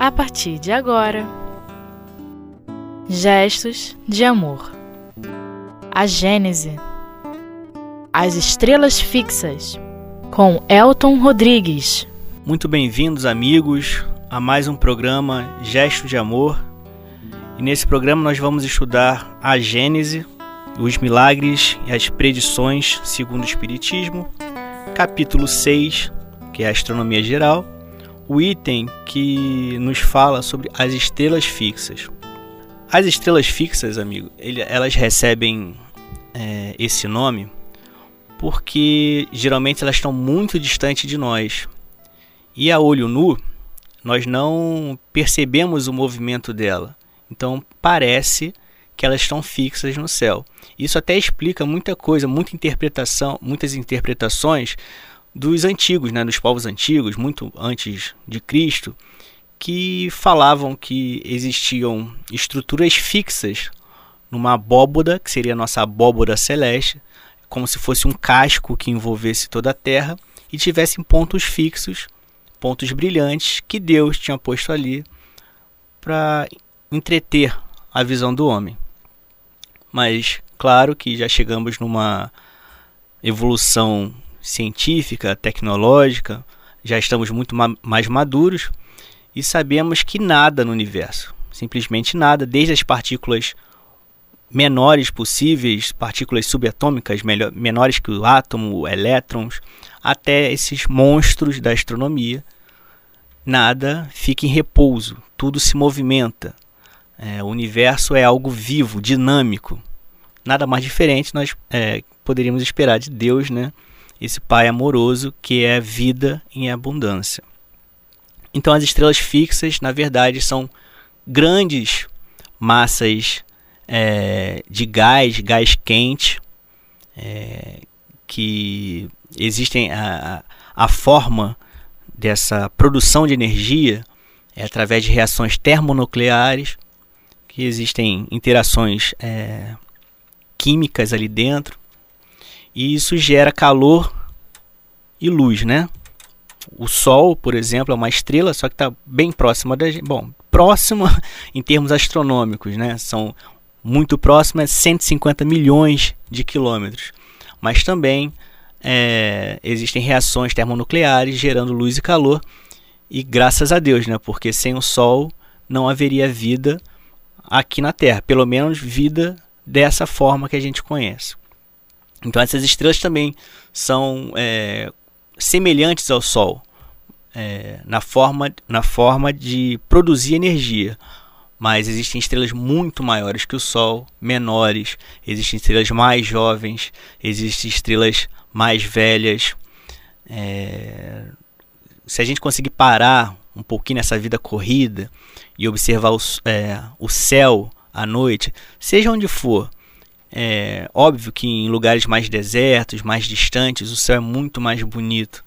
a partir de agora. Gestos de amor. A Gênese. As estrelas fixas. Com Elton Rodrigues. Muito bem-vindos, amigos, a mais um programa Gestos de Amor. E nesse programa nós vamos estudar a Gênese, os milagres e as predições segundo o Espiritismo, capítulo 6, que é a astronomia geral, o item que nos fala sobre as estrelas fixas. As estrelas fixas, amigo, elas recebem é, esse nome porque geralmente elas estão muito distantes de nós. E a olho nu, nós não percebemos o movimento dela. Então parece que elas estão fixas no céu. Isso até explica muita coisa, muita interpretação, muitas interpretações dos antigos, né, dos povos antigos, muito antes de Cristo, que falavam que existiam estruturas fixas numa abóboda, que seria a nossa abóboda celeste, como se fosse um casco que envolvesse toda a Terra e tivessem pontos fixos, pontos brilhantes que Deus tinha posto ali para entreter a visão do homem. Mas claro que já chegamos numa evolução científica, tecnológica, já estamos muito ma mais maduros e sabemos que nada no universo, simplesmente nada, desde as partículas menores possíveis, partículas subatômicas menores que o átomo, elétrons, até esses monstros da astronomia, nada fica em repouso, tudo se movimenta. É, o universo é algo vivo, dinâmico. Nada mais diferente nós é, poderíamos esperar de Deus, né? Esse Pai amoroso que é vida em abundância. Então as estrelas fixas, na verdade, são grandes massas é, de gás, gás quente, é, que existem a, a forma dessa produção de energia é através de reações termonucleares, que existem interações é, químicas ali dentro, e isso gera calor e luz, né? O Sol, por exemplo, é uma estrela, só que está bem próxima da gente. Bom, próxima em termos astronômicos, né? São muito próximas, 150 milhões de quilômetros. Mas também é, existem reações termonucleares gerando luz e calor. E graças a Deus, né? Porque sem o Sol não haveria vida aqui na Terra, pelo menos vida dessa forma que a gente conhece. Então essas estrelas também são é, semelhantes ao Sol é, na, forma, na forma de produzir energia. Mas existem estrelas muito maiores que o Sol, menores, existem estrelas mais jovens, existem estrelas mais velhas. É, se a gente conseguir parar um pouquinho nessa vida corrida e observar o, é, o céu à noite, seja onde for, é óbvio que em lugares mais desertos, mais distantes, o céu é muito mais bonito.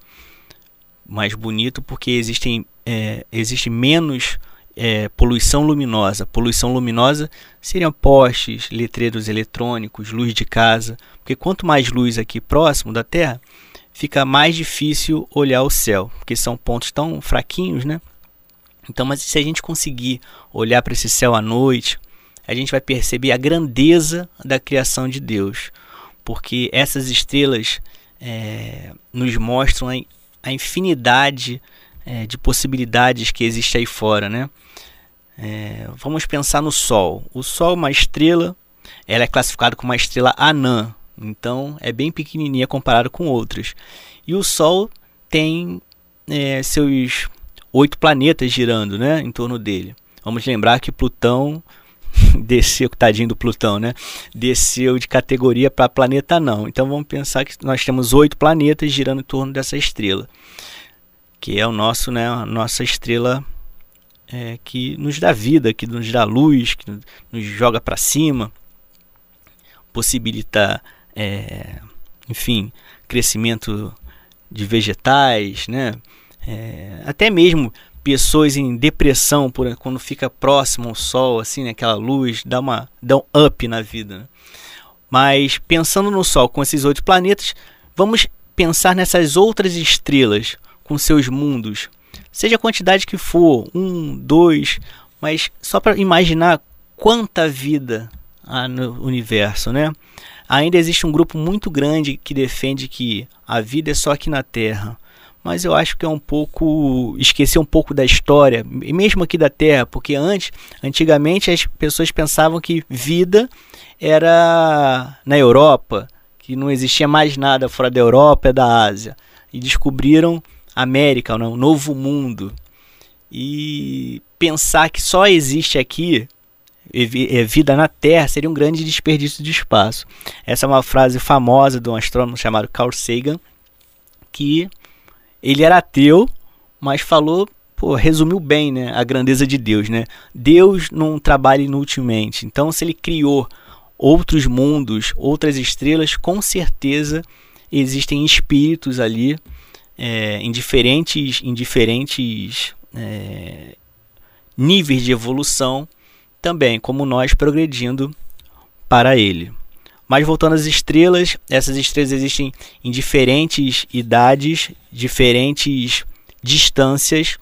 Mais bonito porque existem, é, existe menos é, poluição luminosa. Poluição luminosa seriam postes, letreiros eletrônicos, luz de casa. Porque quanto mais luz aqui próximo da Terra, fica mais difícil olhar o céu, porque são pontos tão fraquinhos, né? Então, mas se a gente conseguir olhar para esse céu à noite, a gente vai perceber a grandeza da criação de Deus, porque essas estrelas é, nos mostram a, infinidade é, de possibilidades que existe aí fora, né? É, vamos pensar no Sol. O Sol é uma estrela, ela é classificada como uma estrela anã, então é bem pequenininha comparado com outras. E o Sol tem é, seus oito planetas girando, né, em torno dele. Vamos lembrar que Plutão desceu, tadinho do Plutão, né? Desceu de categoria para planeta não. Então vamos pensar que nós temos oito planetas girando em torno dessa estrela, que é o nosso, né? A nossa estrela é, que nos dá vida, que nos dá luz, que nos joga para cima, possibilita, é, enfim, crescimento de vegetais, né? É, até mesmo pessoas em depressão por quando fica próximo ao sol, assim, né, aquela luz, dá uma dá um up na vida. Né? Mas pensando no sol com esses oito planetas, vamos pensar nessas outras estrelas com seus mundos. seja a quantidade que for, um, dois, mas só para imaginar quanta vida há no universo, né? Ainda existe um grupo muito grande que defende que a vida é só aqui na Terra. Mas eu acho que é um pouco esquecer um pouco da história, mesmo aqui da Terra, porque antes, antigamente as pessoas pensavam que vida era na Europa, que não existia mais nada fora da Europa e da Ásia. E descobriram América, um novo mundo. E pensar que só existe aqui é vida na Terra seria um grande desperdício de espaço. Essa é uma frase famosa de um astrônomo chamado Carl Sagan, que ele era ateu, mas falou, pô, resumiu bem, né, a grandeza de Deus, né? Deus não trabalha inutilmente. Então, se ele criou outros mundos, outras estrelas, com certeza existem espíritos ali é, em diferentes, em diferentes é, níveis de evolução também, como nós progredindo para ele. Mas voltando às estrelas, essas estrelas existem em diferentes idades, diferentes distâncias.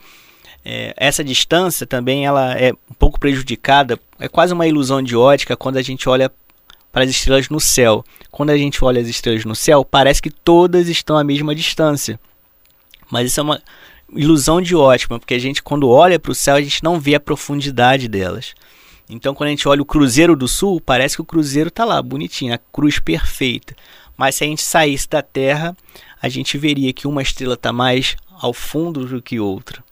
É, essa distância também ela é um pouco prejudicada, é quase uma ilusão de ótica quando a gente olha para as estrelas no céu. Quando a gente olha as estrelas no céu, parece que todas estão à mesma distância. Mas isso é uma ilusão de ótica, porque a gente quando olha para o céu, a gente não vê a profundidade delas. Então, quando a gente olha o Cruzeiro do Sul, parece que o Cruzeiro está lá, bonitinho, a cruz perfeita. Mas se a gente saísse da Terra, a gente veria que uma estrela está mais ao fundo do que outra.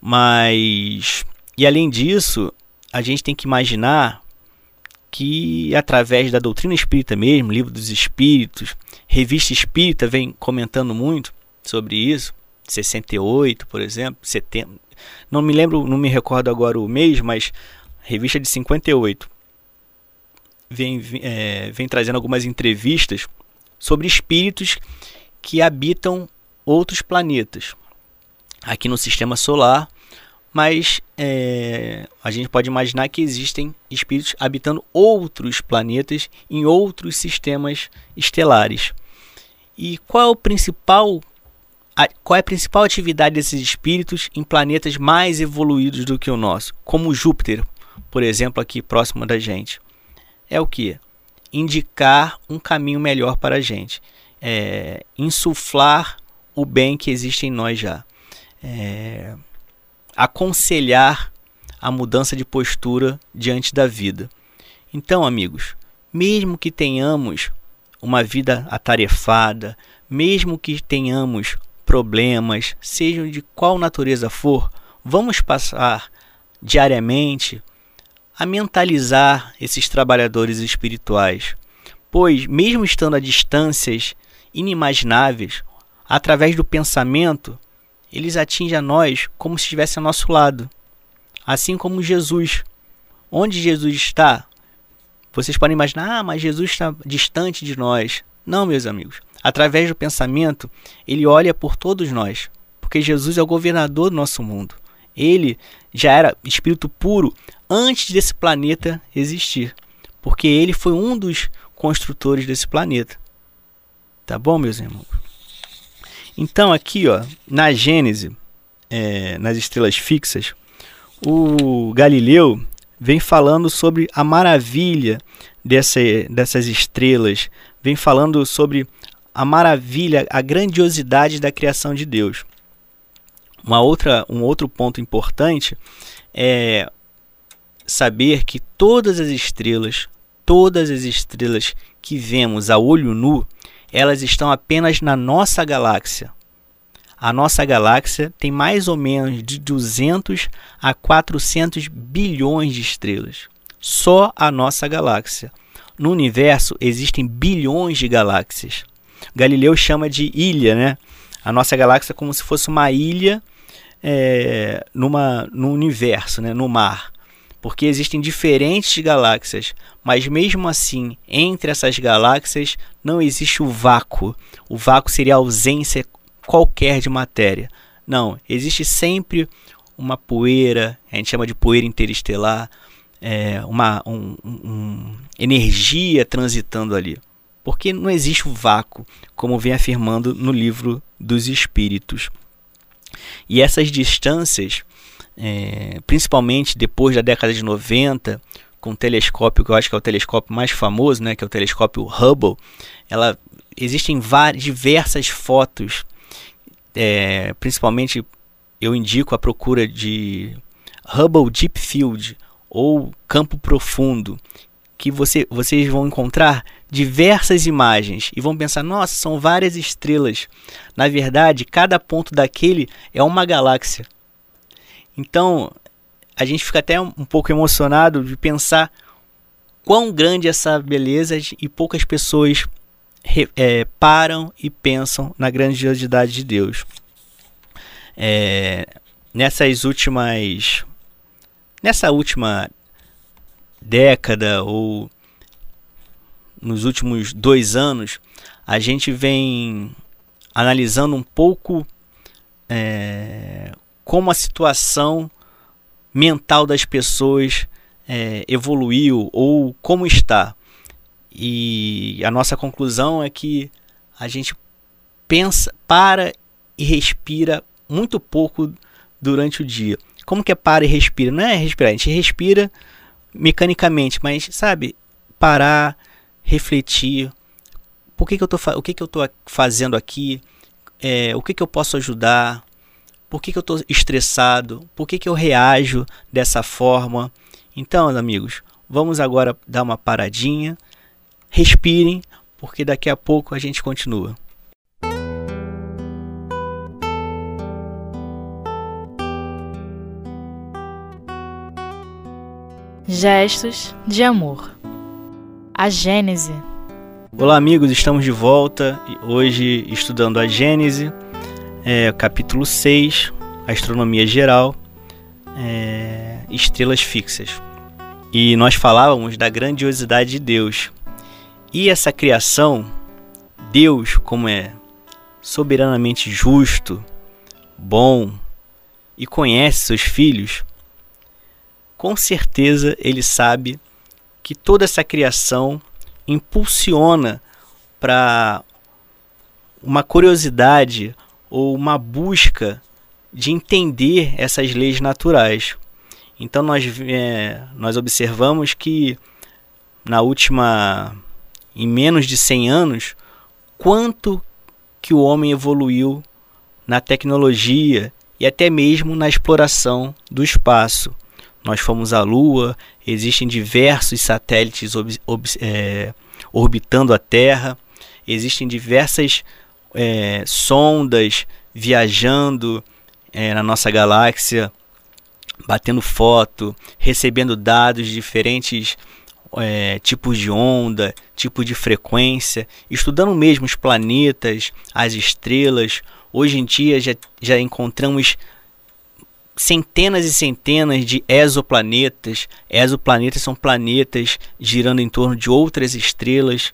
Mas, e além disso, a gente tem que imaginar que através da doutrina espírita mesmo, livro dos espíritos, revista espírita vem comentando muito sobre isso, 68, por exemplo, 70, não me lembro, não me recordo agora o mês, mas revista de 58, vem, é, vem trazendo algumas entrevistas sobre espíritos que habitam outros planetas aqui no sistema solar, mas é, a gente pode imaginar que existem espíritos habitando outros planetas em outros sistemas estelares. E qual é o principal qual é a principal atividade desses espíritos em planetas mais evoluídos do que o nosso, como Júpiter, por exemplo, aqui próximo da gente, é o que? Indicar um caminho melhor para a gente, é, insuflar o bem que existe em nós já, é, aconselhar a mudança de postura diante da vida. Então, amigos, mesmo que tenhamos uma vida atarefada, mesmo que tenhamos problemas, sejam de qual natureza for, vamos passar diariamente a mentalizar esses trabalhadores espirituais, pois, mesmo estando a distâncias inimagináveis, através do pensamento, eles atingem a nós como se estivesse ao nosso lado. Assim como Jesus. Onde Jesus está? Vocês podem imaginar, ah, mas Jesus está distante de nós. Não, meus amigos. Através do pensamento, ele olha por todos nós, porque Jesus é o governador do nosso mundo. Ele já era espírito puro antes desse planeta existir, porque ele foi um dos construtores desse planeta. Tá bom, meus irmãos? Então, aqui, ó, na Gênese, é, nas estrelas fixas, o Galileu vem falando sobre a maravilha dessa, dessas estrelas, vem falando sobre a maravilha, a grandiosidade da criação de Deus. Uma outra, um outro ponto importante é saber que todas as estrelas, todas as estrelas que vemos a olho nu, elas estão apenas na nossa galáxia. A nossa galáxia tem mais ou menos de 200 a 400 bilhões de estrelas. Só a nossa galáxia. No universo existem bilhões de galáxias. Galileu chama de ilha, né? A nossa galáxia é como se fosse uma ilha é, numa, no universo, né? no mar porque existem diferentes galáxias, mas mesmo assim, entre essas galáxias não existe o vácuo. O vácuo seria a ausência qualquer de matéria. Não, existe sempre uma poeira, a gente chama de poeira interestelar, é, uma um, um, energia transitando ali. Porque não existe o vácuo, como vem afirmando no livro dos Espíritos. E essas distâncias, é, principalmente depois da década de 90, com o telescópio que eu acho que é o telescópio mais famoso, né, que é o telescópio Hubble, ela existem várias, diversas fotos, é, principalmente eu indico a procura de Hubble Deep Field ou campo profundo, que você, vocês vão encontrar diversas imagens e vão pensar: nossa, são várias estrelas. Na verdade, cada ponto daquele é uma galáxia. Então, a gente fica até um pouco emocionado de pensar quão grande é essa beleza e poucas pessoas é, param e pensam na grandiosidade de Deus. É, nessas últimas. Nessa última década ou nos últimos dois anos, a gente vem analisando um pouco é, como a situação mental das pessoas é, evoluiu ou como está. E a nossa conclusão é que a gente pensa, para e respira muito pouco durante o dia. Como que é para e respira? Não é respirar, a gente respira mecanicamente, mas sabe, parar, refletir, por que, que eu tô, o que, que eu estou fazendo aqui, é, o que, que eu posso ajudar, por que, que eu estou estressado, por que, que eu reajo dessa forma. Então, amigos, vamos agora dar uma paradinha, respirem, porque daqui a pouco a gente continua. Gestos de amor. A Gênese. Olá, amigos, estamos de volta hoje estudando a Gênese, é, capítulo 6, Astronomia Geral, é, Estrelas Fixas. E nós falávamos da grandiosidade de Deus. E essa criação, Deus, como é soberanamente justo, bom e conhece seus filhos, com certeza ele sabe que toda essa criação impulsiona para uma curiosidade ou uma busca de entender essas leis naturais. Então nós, é, nós observamos que na última em menos de 100 anos quanto que o homem evoluiu na tecnologia e até mesmo na exploração do espaço nós fomos à Lua, existem diversos satélites ob, ob, é, orbitando a Terra, existem diversas é, sondas viajando é, na nossa galáxia, batendo foto, recebendo dados de diferentes é, tipos de onda, tipo de frequência, estudando mesmo os planetas, as estrelas. Hoje em dia já, já encontramos centenas e centenas de exoplanetas. Exoplanetas são planetas girando em torno de outras estrelas.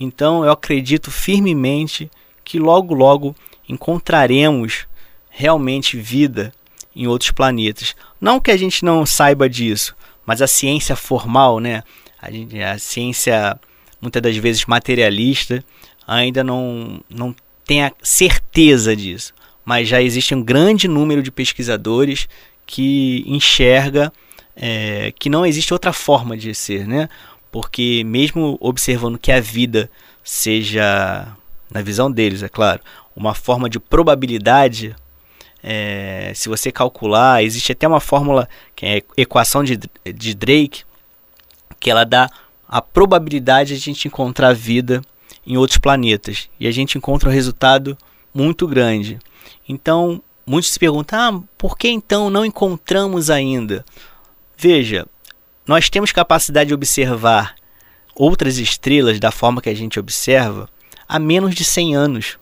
Então eu acredito firmemente que logo logo encontraremos realmente vida em outros planetas. Não que a gente não saiba disso, mas a ciência formal, né? A, gente, a ciência muitas das vezes materialista ainda não, não tem a certeza disso mas já existe um grande número de pesquisadores que enxerga é, que não existe outra forma de ser, né? Porque mesmo observando que a vida seja, na visão deles, é claro, uma forma de probabilidade, é, se você calcular, existe até uma fórmula que é a equação de, de Drake, que ela dá a probabilidade de a gente encontrar vida em outros planetas. E a gente encontra um resultado muito grande. Então, muitos se perguntam: ah, por que então não encontramos ainda? Veja, nós temos capacidade de observar outras estrelas da forma que a gente observa há menos de 100 anos.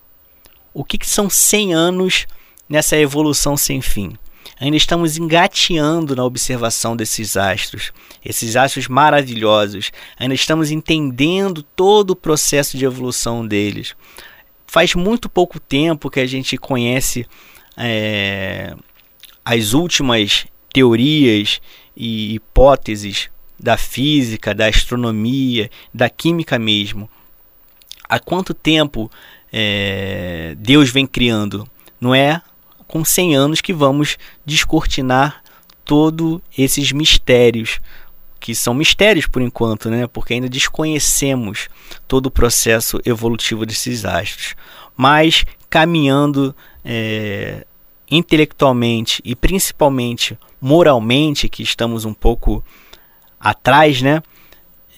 O que, que são 100 anos nessa evolução sem fim? Ainda estamos engateando na observação desses astros, esses astros maravilhosos. Ainda estamos entendendo todo o processo de evolução deles faz muito pouco tempo que a gente conhece é, as últimas teorias e hipóteses da física, da astronomia, da química mesmo. Há quanto tempo é, Deus vem criando? Não é com 100 anos que vamos descortinar todos esses mistérios, que são mistérios por enquanto, né? porque ainda desconhecemos todo o processo evolutivo desses astros. Mas caminhando é, intelectualmente e principalmente moralmente, que estamos um pouco atrás, né?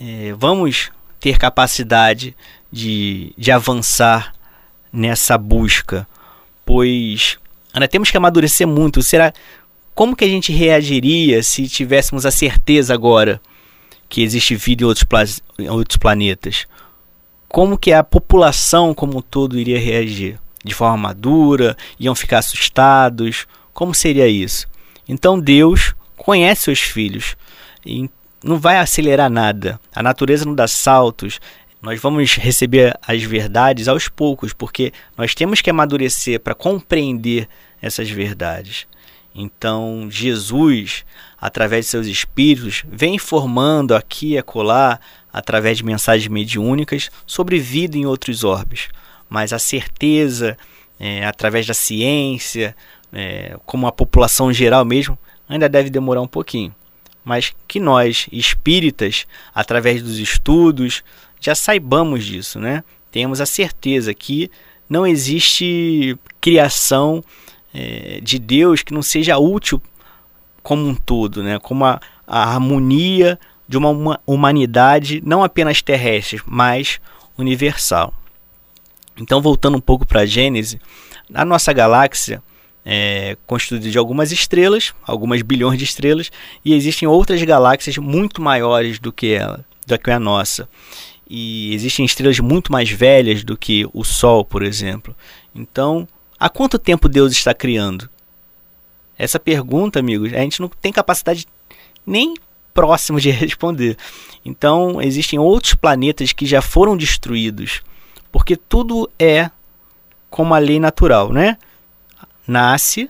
É, vamos ter capacidade de, de avançar nessa busca, pois ainda temos que amadurecer muito. Será como que a gente reagiria se tivéssemos a certeza agora que existe vida em outros, em outros planetas? Como que a população como um todo iria reagir? De forma madura? Iam ficar assustados? Como seria isso? Então Deus conhece seus filhos e não vai acelerar nada. A natureza não dá saltos. Nós vamos receber as verdades aos poucos, porque nós temos que amadurecer para compreender essas verdades. Então, Jesus, através de seus espíritos, vem informando aqui e acolá, através de mensagens mediúnicas, sobre vida em outros orbes. Mas a certeza, é, através da ciência, é, como a população geral mesmo, ainda deve demorar um pouquinho. Mas que nós, espíritas, através dos estudos, já saibamos disso, né? Temos a certeza que não existe criação é, de Deus que não seja útil como um todo, né? como a, a harmonia de uma humanidade não apenas terrestre, mas universal. Então, voltando um pouco para a Gênese, a nossa galáxia é constituída de algumas estrelas, algumas bilhões de estrelas, e existem outras galáxias muito maiores do que ela, do que a nossa. E existem estrelas muito mais velhas do que o Sol, por exemplo. Então, Há quanto tempo Deus está criando? Essa pergunta, amigos, a gente não tem capacidade nem próximo de responder. Então, existem outros planetas que já foram destruídos, porque tudo é como a lei natural, né? Nasce,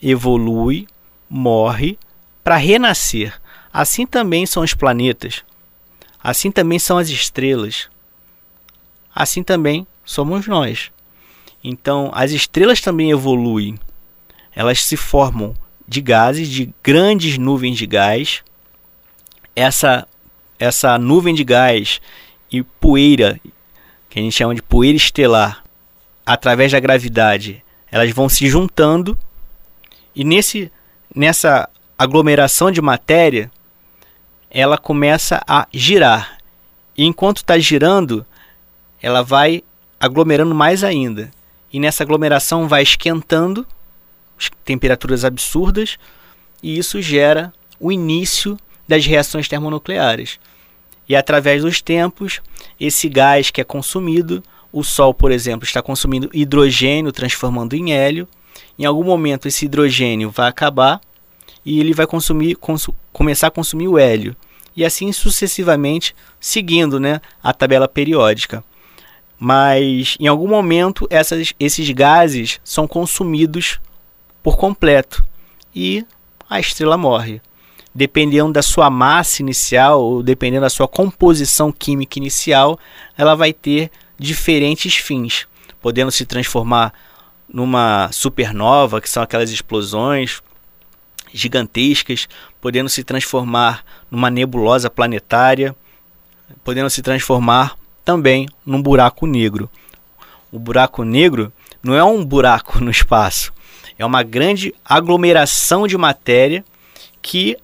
evolui, morre para renascer. Assim também são os planetas. Assim também são as estrelas. Assim também somos nós. Então, as estrelas também evoluem. Elas se formam de gases, de grandes nuvens de gás. Essa essa nuvem de gás e poeira, que a gente chama de poeira estelar, através da gravidade, elas vão se juntando e nesse nessa aglomeração de matéria, ela começa a girar. E enquanto está girando, ela vai aglomerando mais ainda e nessa aglomeração vai esquentando, temperaturas absurdas, e isso gera o início das reações termonucleares. E através dos tempos, esse gás que é consumido, o Sol, por exemplo, está consumindo hidrogênio, transformando em hélio. Em algum momento, esse hidrogênio vai acabar e ele vai consumir, consu começar a consumir o hélio. E assim sucessivamente, seguindo né, a tabela periódica mas em algum momento essas, esses gases são consumidos por completo e a estrela morre. Dependendo da sua massa inicial ou dependendo da sua composição química inicial, ela vai ter diferentes fins, podendo se transformar numa supernova, que são aquelas explosões gigantescas, podendo se transformar numa nebulosa planetária, podendo se transformar também num buraco negro. O buraco negro não é um buraco no espaço, é uma grande aglomeração de matéria que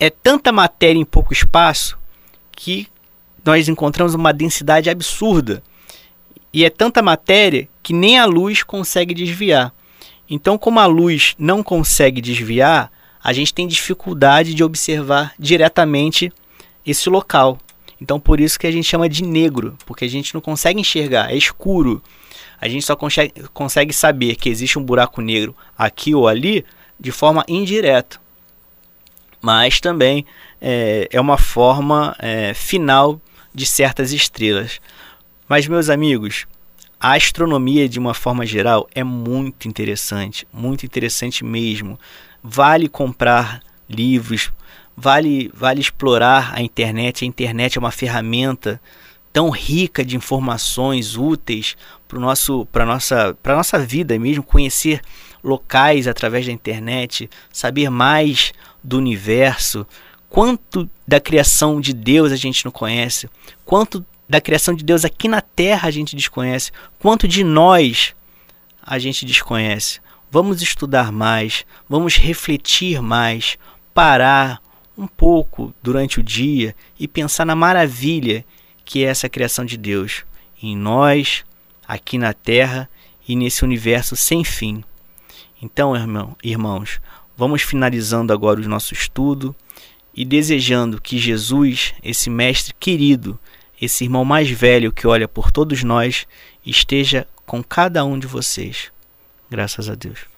é tanta matéria em pouco espaço que nós encontramos uma densidade absurda. E é tanta matéria que nem a luz consegue desviar. Então, como a luz não consegue desviar, a gente tem dificuldade de observar diretamente esse local. Então por isso que a gente chama de negro, porque a gente não consegue enxergar, é escuro. A gente só consegue, consegue saber que existe um buraco negro aqui ou ali de forma indireta. Mas também é, é uma forma é, final de certas estrelas. Mas, meus amigos, a astronomia, de uma forma geral, é muito interessante, muito interessante mesmo. Vale comprar livros, vale, vale explorar a internet. A internet é uma ferramenta tão rica de informações úteis para nosso para nossa para nossa vida mesmo conhecer locais através da internet, saber mais do universo, quanto da criação de Deus a gente não conhece, quanto da criação de Deus aqui na terra a gente desconhece, quanto de nós a gente desconhece. Vamos estudar mais, vamos refletir mais, parar um pouco durante o dia e pensar na maravilha que é essa criação de Deus em nós, aqui na terra e nesse universo sem fim. Então, irmão, irmãos, vamos finalizando agora o nosso estudo e desejando que Jesus, esse mestre querido, esse irmão mais velho que olha por todos nós, esteja com cada um de vocês. Graças a Deus.